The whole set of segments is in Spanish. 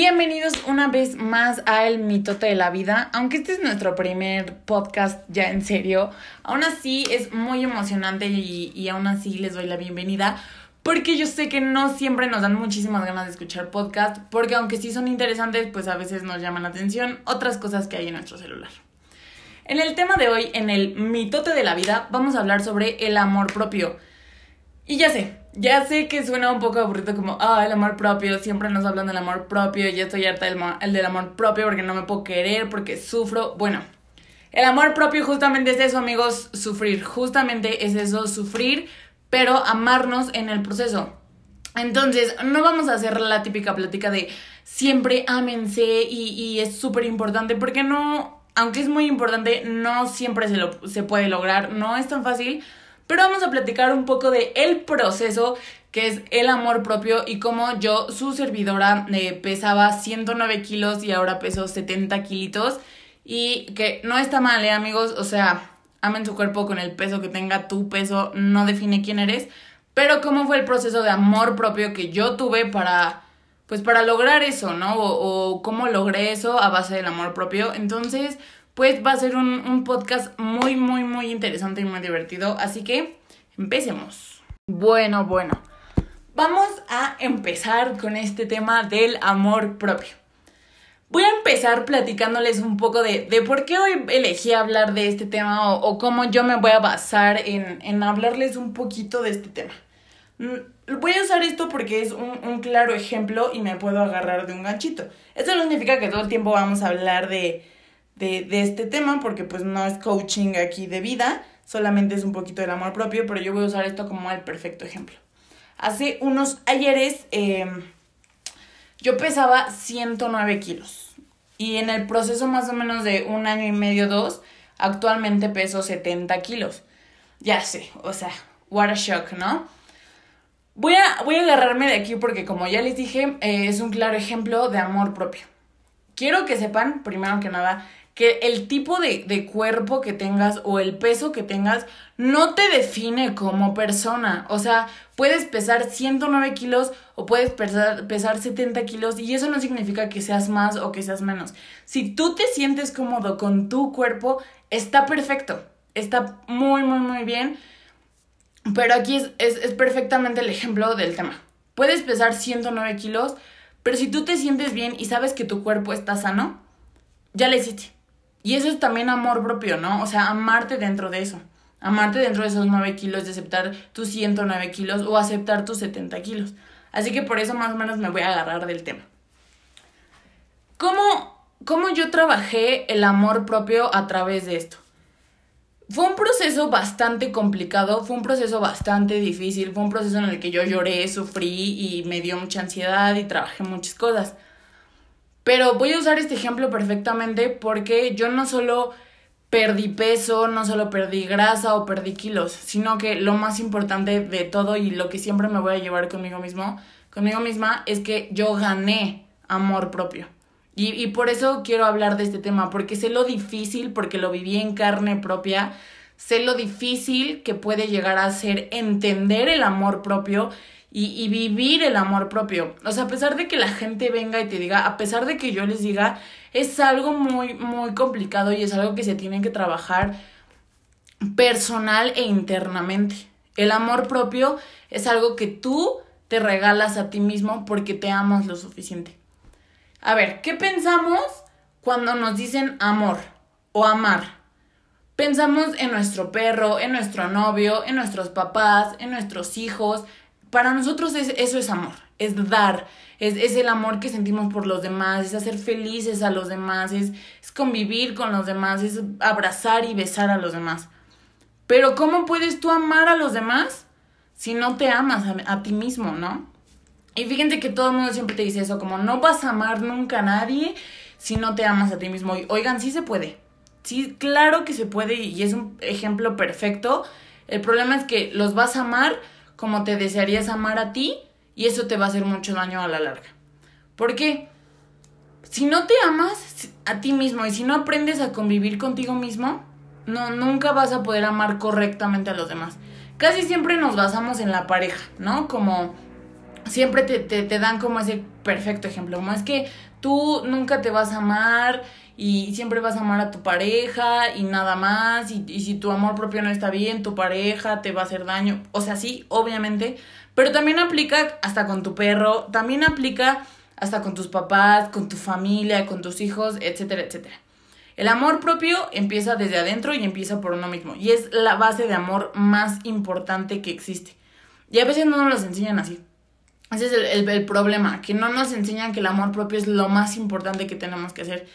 Bienvenidos una vez más a El Mitote de la Vida. Aunque este es nuestro primer podcast ya en serio, aún así es muy emocionante y, aún así les doy la bienvenida porque yo sé que no siempre nos dan muchísimas ganas de escuchar podcast, porque aunque sí son interesantes, pues a veces nos llaman la atención otras cosas que hay en nuestro celular. En el tema de hoy, en el mitote de la vida, vamos a hablar sobre el amor propio. Y ya sé, ya sé que suena un poco aburrido como, ah, el amor propio, siempre nos hablan del amor propio, ya estoy harta del, el del amor propio porque no me puedo querer, porque sufro. Bueno, el amor propio justamente es eso, amigos, sufrir. Justamente es eso, sufrir, pero amarnos en el proceso. Entonces, no vamos a hacer la típica plática de siempre ámense y, y es súper importante porque no, aunque es muy importante, no siempre se, lo, se puede lograr, no es tan fácil pero vamos a platicar un poco de el proceso que es el amor propio y cómo yo, su servidora, eh, pesaba 109 kilos y ahora peso 70 kilitos y que no está mal, ¿eh, amigos? O sea, amen su cuerpo con el peso que tenga, tu peso no define quién eres, pero cómo fue el proceso de amor propio que yo tuve para, pues para lograr eso, ¿no? O, o cómo logré eso a base del amor propio. Entonces, pues va a ser un, podcast muy, muy, muy interesante y muy divertido. Así que empecemos. Bueno, bueno. Vamos a empezar con este tema del amor propio. Voy a empezar platicándoles un poco de, por qué hoy elegí hablar de este tema o, cómo yo me voy a basar en, en, hablarles un poquito de este tema. Mm, voy a usar esto porque es un, un claro ejemplo y me puedo agarrar de un ganchito. Esto no significa que todo el tiempo vamos a hablar de, de, de este tema porque pues no es coaching aquí de vida, solamente es un poquito del amor propio, pero yo voy a usar esto como el perfecto ejemplo. Hace unos ayeres em, yo pesaba 109 kilos y en el proceso más o menos de un año y medio, dos, actualmente peso 70 kilos. Ya sé, o sea, what a shock, ¿no? Voy a, voy a agarrarme de aquí porque como ya les dije, eh, es un claro ejemplo de amor propio. Quiero que sepan, primero que nada, que el tipo de, cuerpo que tengas o el peso que tengas no te define como persona. O sea, puedes pesar 109 kilos o puedes pesar, pesar 70 kilos y eso no significa que seas más o que seas menos. Si tú te sientes cómodo con tu cuerpo, está perfecto. Está muy, muy, muy bien. Pero aquí es, es, es perfectamente el ejemplo del tema. Puedes pesar 109 kilos, pero si tú te sientes bien y sabes que tu cuerpo está sano, ya le hiciste y eso es también amor propio, ¿no? O sea, amarte dentro de eso. Amarte dentro de esos 9 kilos, de aceptar tus 109 kilos o aceptar tus 70 kilos. Así que por eso más o menos me voy a agarrar del tema. ¿Cómo, cómo yo trabajé el amor propio a través de esto? Fue un proceso bastante complicado, fue un proceso bastante difícil, fue un proceso en el que yo lloré, sufrí y me dio mucha ansiedad y trabajé muchas cosas. Pero voy a usar este ejemplo perfectamente porque yo no solo perdí peso, no solo perdí grasa o perdí kilos, sino que lo más importante de todo y lo que siempre me voy a llevar conmigo mismo, conmigo misma, es que yo gané amor propio. Y, y por eso quiero hablar de este tema, porque sé lo difícil, porque lo viví en carne propia, sé lo difícil que puede llegar a ser entender el amor propio y, vivir el amor propio. O sea, a pesar de que la gente venga y te diga, a pesar de que yo les diga, es algo muy, muy complicado y es algo que se tiene que trabajar personal e internamente. El amor propio es algo que tú te regalas a ti mismo porque te amas lo suficiente. A ver, ¿qué pensamos cuando nos dicen amor o amar? Pensamos en nuestro perro, en nuestro novio, en nuestros papás, en nuestros hijos, para nosotros eso es amor, es dar, es, es, el amor que sentimos por los demás, es hacer felices a los demás, es, es convivir con los demás, es abrazar y besar a los demás. Pero ¿cómo puedes tú amar a los demás si no te amas a, a ti mismo, no? Y fíjense que todo el mundo siempre te dice eso, como no vas a amar nunca a nadie si no te amas a ti mismo. Y, oigan, sí se puede. Sí, claro que se puede y es un ejemplo perfecto. El problema es que los vas a amar como te desearías amar a ti y eso te va a hacer mucho daño a la larga. ¿Por qué? Si no te amas a ti mismo y si no aprendes a convivir contigo mismo, no, nunca vas a poder amar correctamente a los demás. Casi siempre nos basamos en la pareja, ¿no? Como siempre te, te, te dan como ese perfecto ejemplo, como es que tú nunca te vas a amar y siempre vas a amar a tu pareja y nada más, y, y, si tu amor propio no está bien, tu pareja te va a hacer daño, o sea, sí, obviamente, pero también aplica hasta con tu perro, también aplica hasta con tus papás, con tu familia, con tus hijos, etcétera, etcétera. El amor propio empieza desde adentro y empieza por uno mismo, y es la base de amor más importante que existe. Y a veces no nos lo enseñan así. Ese es el, el, el, problema, que no nos enseñan que el amor propio es lo más importante que tenemos que hacer.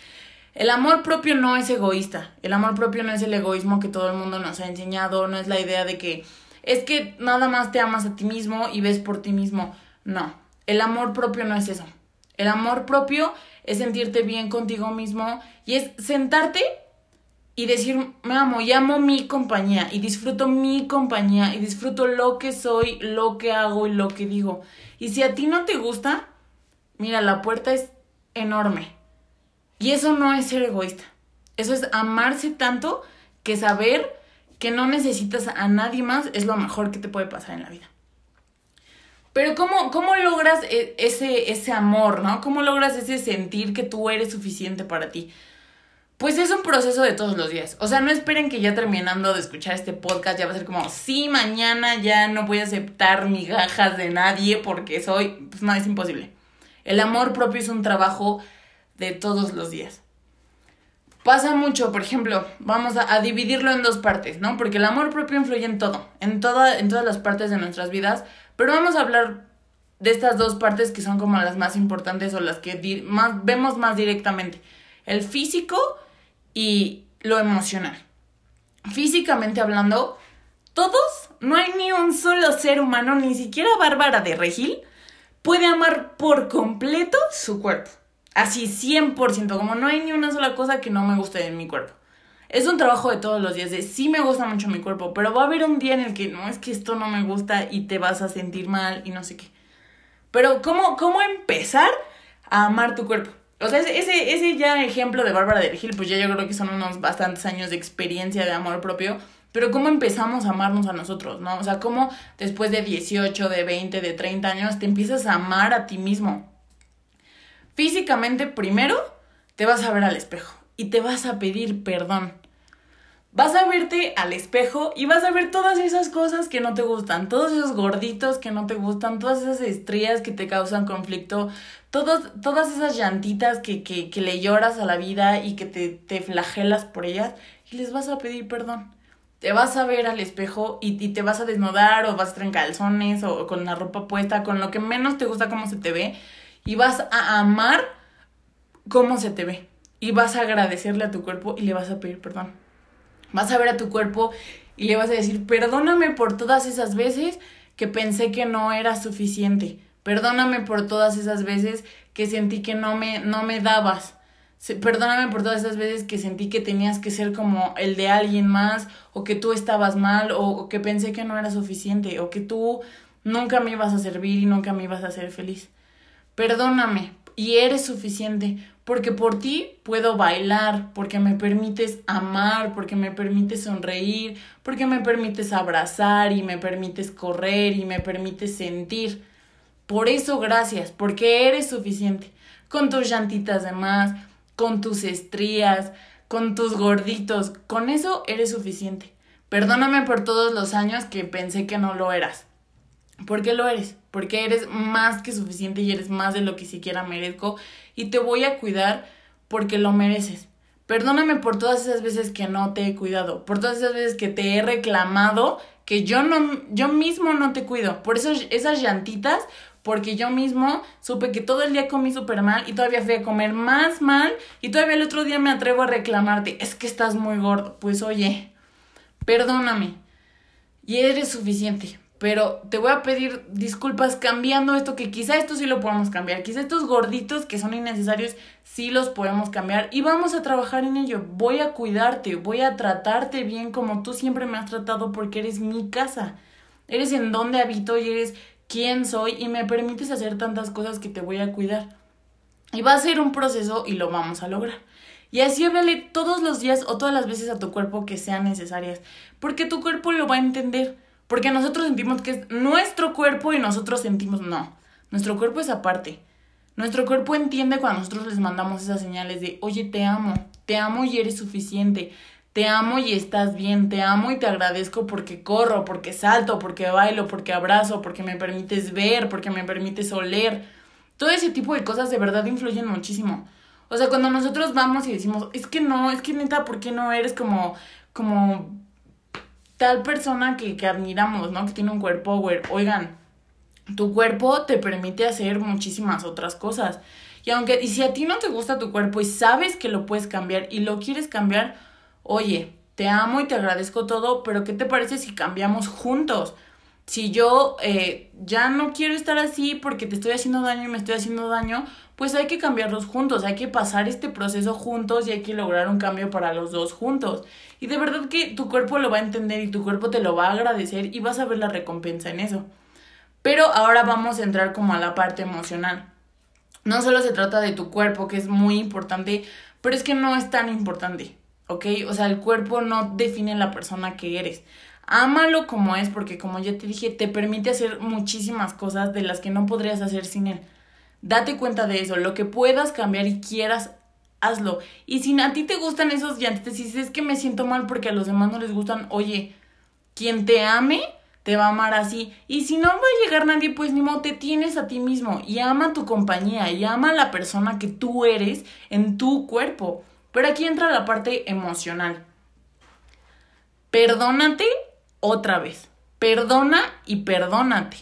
El amor propio no es egoísta, el amor propio no es el egoísmo que todo el mundo nos ha enseñado, no es la idea de que es que nada más te amas a ti mismo y ves por ti mismo. No, el amor propio no es eso. El amor propio es sentirte bien contigo mismo y es sentarte y decir, me amo y amo mi compañía y disfruto mi compañía y disfruto lo que soy, lo que hago y lo que digo. Y si a ti no te gusta, mira, la puerta es enorme. Y eso no es ser egoísta. Eso es amarse tanto que saber que no necesitas a nadie más es lo mejor que te puede pasar en la vida. Pero ¿cómo, cómo logras ese, ese amor, no? ¿Cómo logras ese sentir que tú eres suficiente para ti? Pues es un proceso de todos los días. O sea, no esperen que ya terminando de escuchar este podcast ya va a ser como, sí, mañana ya no voy a aceptar migajas de nadie porque soy, pues no, es imposible. El amor propio es un trabajo de todos los días. Pasa mucho, por ejemplo, vamos a, dividirlo en dos partes, ¿no? Porque el amor propio influye en todo, en, toda, en todas las partes de nuestras vidas, pero vamos a hablar de estas dos partes que son como las más importantes o las que más, vemos más directamente. El físico y lo emocional. Físicamente hablando, todos, no hay ni un solo ser humano, ni siquiera Bárbara de Regil, puede amar por completo su cuerpo. Así 100%, como no hay ni una sola cosa que no me guste en mi cuerpo. Es un trabajo de todos los días, de sí me gusta mucho mi cuerpo, pero va a haber un día en el que no es que esto no me gusta y te vas a sentir mal y no sé qué. Pero ¿cómo, cómo empezar a amar tu cuerpo? O sea, ese, ese ya ejemplo de Bárbara de Regil, pues ya yo creo que son unos bastantes años de experiencia de amor propio. Pero ¿cómo empezamos a amarnos a nosotros, no? O sea, ¿cómo después de 18, de 20, de 30 años te empiezas a amar a ti mismo? Físicamente, primero, te vas a ver al espejo y te vas a pedir perdón. Vas a verte al espejo y vas a ver todas esas cosas que no te gustan, todos esos gorditos que no te gustan, todas esas estrías que te causan conflicto, todas esas llantitas que, que, que le lloras a la vida y que te, te flagelas por ellas y les vas a pedir perdón te vas a ver al espejo y, y, te vas a desnudar o vas a estar en calzones o con la ropa puesta, con lo que menos te gusta cómo se te ve y vas a amar cómo se te ve y vas a agradecerle a tu cuerpo y le vas a pedir perdón. Vas a ver a tu cuerpo y le vas a decir, perdóname por todas esas veces que pensé que no era suficiente. Perdóname por todas esas veces que sentí que no me, no me dabas. Perdóname por todas esas veces que sentí que tenías que ser como el de alguien más, o que tú estabas mal, o, o que pensé que no era suficiente, o que tú nunca me ibas a servir y nunca me ibas a hacer feliz. Perdóname, y eres suficiente, porque por ti puedo bailar, porque me permites amar, porque me permites sonreír, porque me permites abrazar y me permites correr y me permites sentir. Por eso gracias, porque eres suficiente, con tus llantitas de más, con tus estrías, con tus gorditos, con eso eres suficiente. Perdóname por todos los años que pensé que no lo eras. ¿Por qué lo eres? Porque eres más que suficiente y eres más de lo que siquiera merezco y te voy a cuidar porque lo mereces. Perdóname por todas esas veces que no te he cuidado, por todas esas veces que te he reclamado que yo no yo mismo no te cuido. Por eso esas llantitas porque yo mismo supe que todo el día comí súper mal y todavía fui a comer más mal y todavía el otro día me atrevo a reclamarte, es que estás muy gordo. Pues oye, perdóname y eres suficiente pero te voy a pedir disculpas cambiando esto, que quizá esto sí lo podemos cambiar, quizá estos gorditos que son innecesarios sí los podemos cambiar y vamos a trabajar en ello. Voy a cuidarte, voy a tratarte bien como tú siempre me has tratado porque eres mi casa, eres en donde habito y eres quién soy y me permites hacer tantas cosas que te voy a cuidar. Y va a ser un proceso y lo vamos a lograr. Y así háblale todos los días o todas las veces a tu cuerpo que sean necesarias, porque tu cuerpo lo va a entender. Porque nosotros sentimos que es nuestro cuerpo y nosotros sentimos no. Nuestro cuerpo es aparte. Nuestro cuerpo entiende cuando nosotros les mandamos esas señales de, oye, te amo, te amo y eres suficiente, te amo y estás bien, te amo y te agradezco porque corro, porque salto, porque bailo, porque abrazo, porque me permites ver, porque me permites oler. Todo ese tipo de cosas de verdad influyen muchísimo. O sea, cuando nosotros vamos y decimos, es que no, es que neta, ¿por qué no eres como, como tal persona que, admiramos, ¿no? Que tiene un cuerpo, oigan, tu cuerpo te permite hacer muchísimas otras cosas. Y aunque, y si a ti no te gusta tu cuerpo y sabes que lo puedes cambiar y lo quieres cambiar, oye, te amo y te agradezco todo, pero ¿qué te parece si cambiamos juntos? Si yo eh, ya no quiero estar así porque te estoy haciendo daño y me estoy haciendo daño, pues hay que cambiarlos juntos, hay que pasar este proceso juntos y hay que lograr un cambio para los dos juntos. Y de verdad que tu cuerpo lo va a entender y tu cuerpo te lo va a agradecer y vas a ver la recompensa en eso. Pero ahora vamos a entrar como a la parte emocional. No solo se trata de tu cuerpo, que es muy importante, pero es que no es tan importante, ¿ok? O sea, el cuerpo no define la persona que eres. Ámalo como es, porque como ya te dije, te permite hacer muchísimas cosas de las que no podrías hacer sin él. Date cuenta de eso, lo que puedas cambiar y quieras, hazlo. Y si a ti te gustan esos llantes, si es que me siento mal porque a los demás no les gustan, oye, quien te ame, te va a amar así. Y si no va a llegar nadie, pues ni modo, te tienes a ti mismo y ama tu compañía y ama a la persona que tú eres en tu cuerpo. Pero aquí entra la parte emocional. Perdónate otra vez. Perdona y perdónate.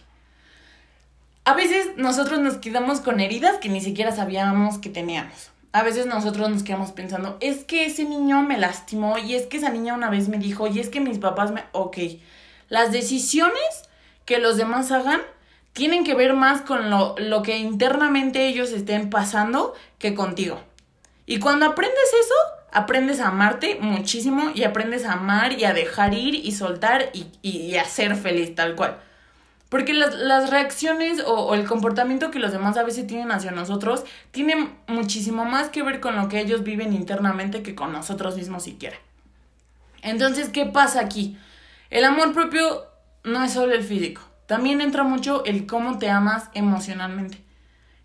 A veces nosotros nos quedamos con heridas que ni siquiera sabíamos que teníamos. A veces nosotros nos quedamos pensando, es que ese niño me lastimó y es que esa niña una vez me dijo y es que mis papás me... Ok, las decisiones que los demás hagan tienen que ver más con lo, lo que internamente ellos estén pasando que contigo. Y cuando aprendes eso, aprendes a amarte muchísimo y aprendes a amar y a dejar ir y soltar y, y, a ser feliz tal cual. Porque las, las reacciones o, o, el comportamiento que los demás a veces tienen hacia nosotros tienen muchísimo más que ver con lo que ellos viven internamente que con nosotros mismos siquiera. Entonces, ¿qué pasa aquí? El amor propio no es solo el físico, también entra mucho el cómo te amas emocionalmente,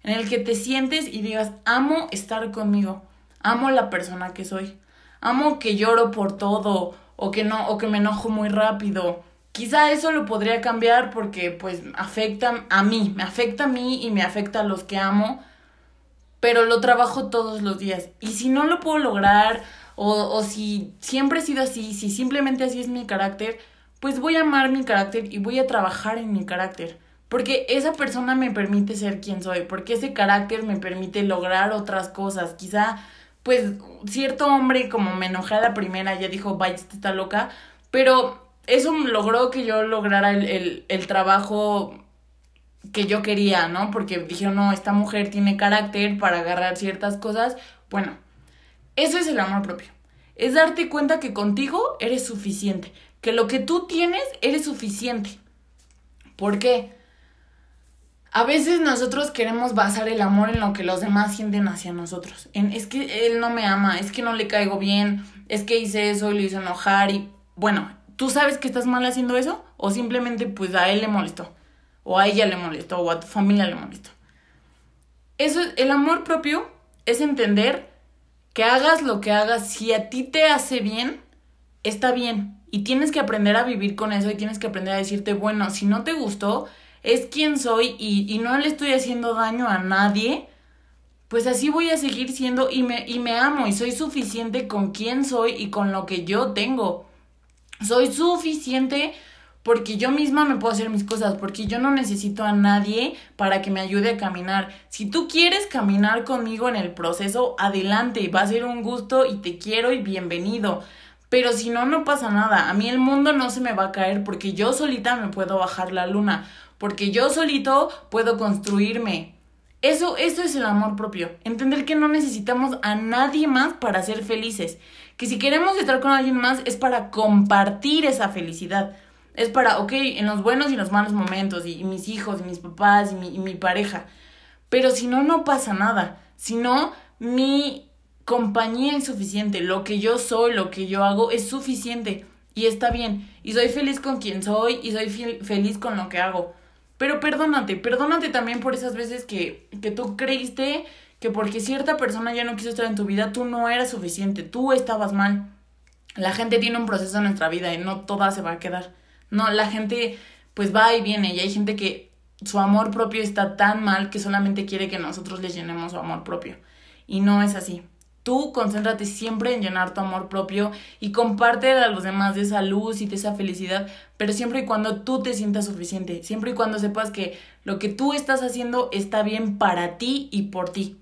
en el que te sientes y digas, amo estar conmigo, amo la persona que soy, amo que lloro por todo o que no o que me enojo muy rápido. Quizá eso lo podría cambiar porque pues afecta a mí, me afecta a mí y me afecta a los que amo, pero lo trabajo todos los días. Y si no lo puedo lograr o, o si siempre he sido así, si simplemente así es mi carácter, pues voy a amar mi carácter y voy a trabajar en mi carácter. Porque esa persona me permite ser quien soy, porque ese carácter me permite lograr otras cosas. Quizá, pues, cierto hombre, como me enojé a la primera, ya dijo, vaya, está loca, pero eso logró que yo lograra el, el, el trabajo que yo quería, ¿no? Porque dijeron, no, esta mujer tiene carácter para agarrar ciertas cosas. Bueno, eso es el amor propio. Es darte cuenta que contigo eres suficiente que lo que tú tienes eres suficiente. ¿Por qué? A veces nosotros queremos basar el amor en lo que los demás sienten hacia nosotros. Es que él no me ama, es que no le caigo bien, es que hice eso y lo hizo enojar y bueno, ¿tú sabes que estás mal haciendo eso? O simplemente pues a él le molestó, o a ella le molestó, o a tu familia le molestó. Eso, el amor propio es entender que hagas lo que hagas, si a ti te hace bien, está bien. Y tienes que aprender a vivir con eso y tienes que aprender a decirte, bueno, si no te gustó, es quien soy y, y no le estoy haciendo daño a nadie, pues así voy a seguir siendo y me, y me amo y soy suficiente con quien soy y con lo que yo tengo. Soy suficiente porque yo misma me puedo hacer mis cosas, porque yo no necesito a nadie para que me ayude a caminar. Si tú quieres caminar conmigo en el proceso, adelante, va a ser un gusto y te quiero y bienvenido. Pero si no, no pasa nada. A mí el mundo no se me va a caer porque yo solita me puedo bajar la luna, porque yo solito puedo construirme. Eso, eso es el amor propio. Entender que no necesitamos a nadie más para ser felices. Que si queremos estar con alguien más es para compartir esa felicidad. Es para, ok, en los buenos y los malos momentos, y, mis hijos, y mis papás, y mi, y mi pareja. Pero si no, no pasa nada. Si no, mi compañía es suficiente, lo que yo soy, lo que yo hago es suficiente y está bien. Y soy feliz con quien soy y soy feliz con lo que hago. Pero perdónate, perdónate también por esas veces que, que tú creíste que porque cierta persona ya no quiso estar en tu vida, tú no eras suficiente, tú estabas mal. La gente tiene un proceso en nuestra vida y no toda se va a quedar. No, la gente pues va y viene y hay gente que su amor propio está tan mal que solamente quiere que nosotros les llenemos su amor propio. Y no es así. Tú concéntrate siempre en llenar tu amor propio y comparte a los demás de esa luz y de esa felicidad, pero siempre y cuando tú te sientas suficiente, siempre y cuando sepas que lo que tú estás haciendo está bien para ti y por ti.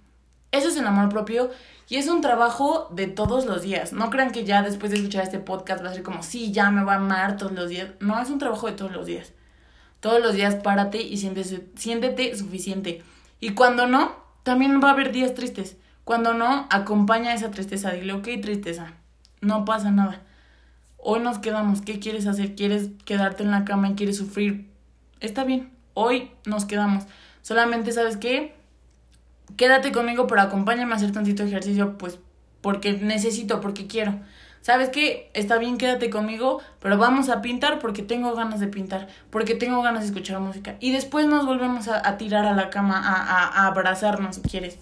Eso es el amor propio y es un trabajo de todos los días. No crean que ya después de escuchar este podcast va a ser como, sí, ya me va a amar todos los días. No, es un trabajo de todos los días. Todos los días párate y siéntete, siéntete suficiente. Y cuando no, también va a haber días tristes. Cuando no, acompaña esa tristeza. Dile, ok, tristeza, no pasa nada. Hoy nos quedamos. ¿Qué quieres hacer? ¿Quieres quedarte en la cama y quieres sufrir? Está bien. Hoy nos quedamos. Solamente, ¿sabes qué? Quédate conmigo, pero acompáñame a hacer tantito ejercicio, pues porque necesito, porque quiero. ¿Sabes qué? Está bien, quédate conmigo, pero vamos a pintar porque tengo ganas de pintar, porque tengo ganas de escuchar música. Y después nos volvemos a, tirar a la cama, a, a, a abrazarnos si quieres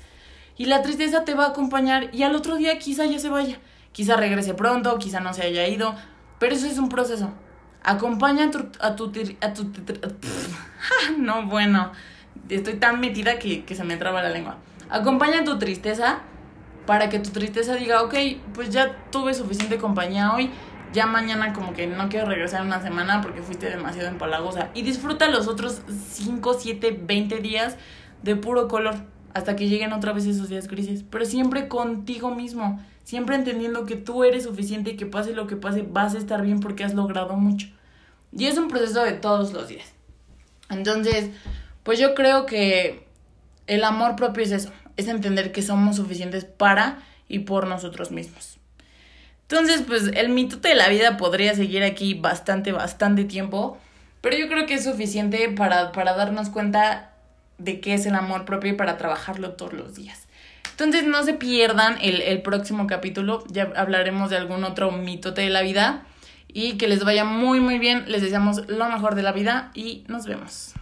y la tristeza te va a acompañar y al otro día quizá ya se vaya. Quizá regrese pronto, quizá no se haya ido, pero eso es un proceso. Acompaña a tu... A tu, a tu no, bueno, estoy tan metida que, que se me traba la lengua. Acompaña tu tristeza para que tu tristeza diga, ok, pues ya tuve suficiente compañía hoy, ya mañana como que no quiero regresar una semana porque fuiste demasiado empalagosa. Y disfruta los otros 5, 7, 20 días de puro color hasta que lleguen otra vez esos días grises, pero siempre contigo mismo, siempre entendiendo que tú eres suficiente y que pase lo que pase, vas a estar bien porque has logrado mucho. Y es un proceso de todos los días. Entonces, pues yo creo que el amor propio es eso, es entender que somos suficientes para y por nosotros mismos. Entonces, pues el mitote de la vida podría seguir aquí bastante, bastante tiempo, pero yo creo que es suficiente para, para darnos cuenta de qué es el amor propio y para trabajarlo todos los días. Entonces no se pierdan el, el próximo capítulo, ya hablaremos de algún otro mitote de la vida y que les vaya muy muy bien, les deseamos lo mejor de la vida y nos vemos.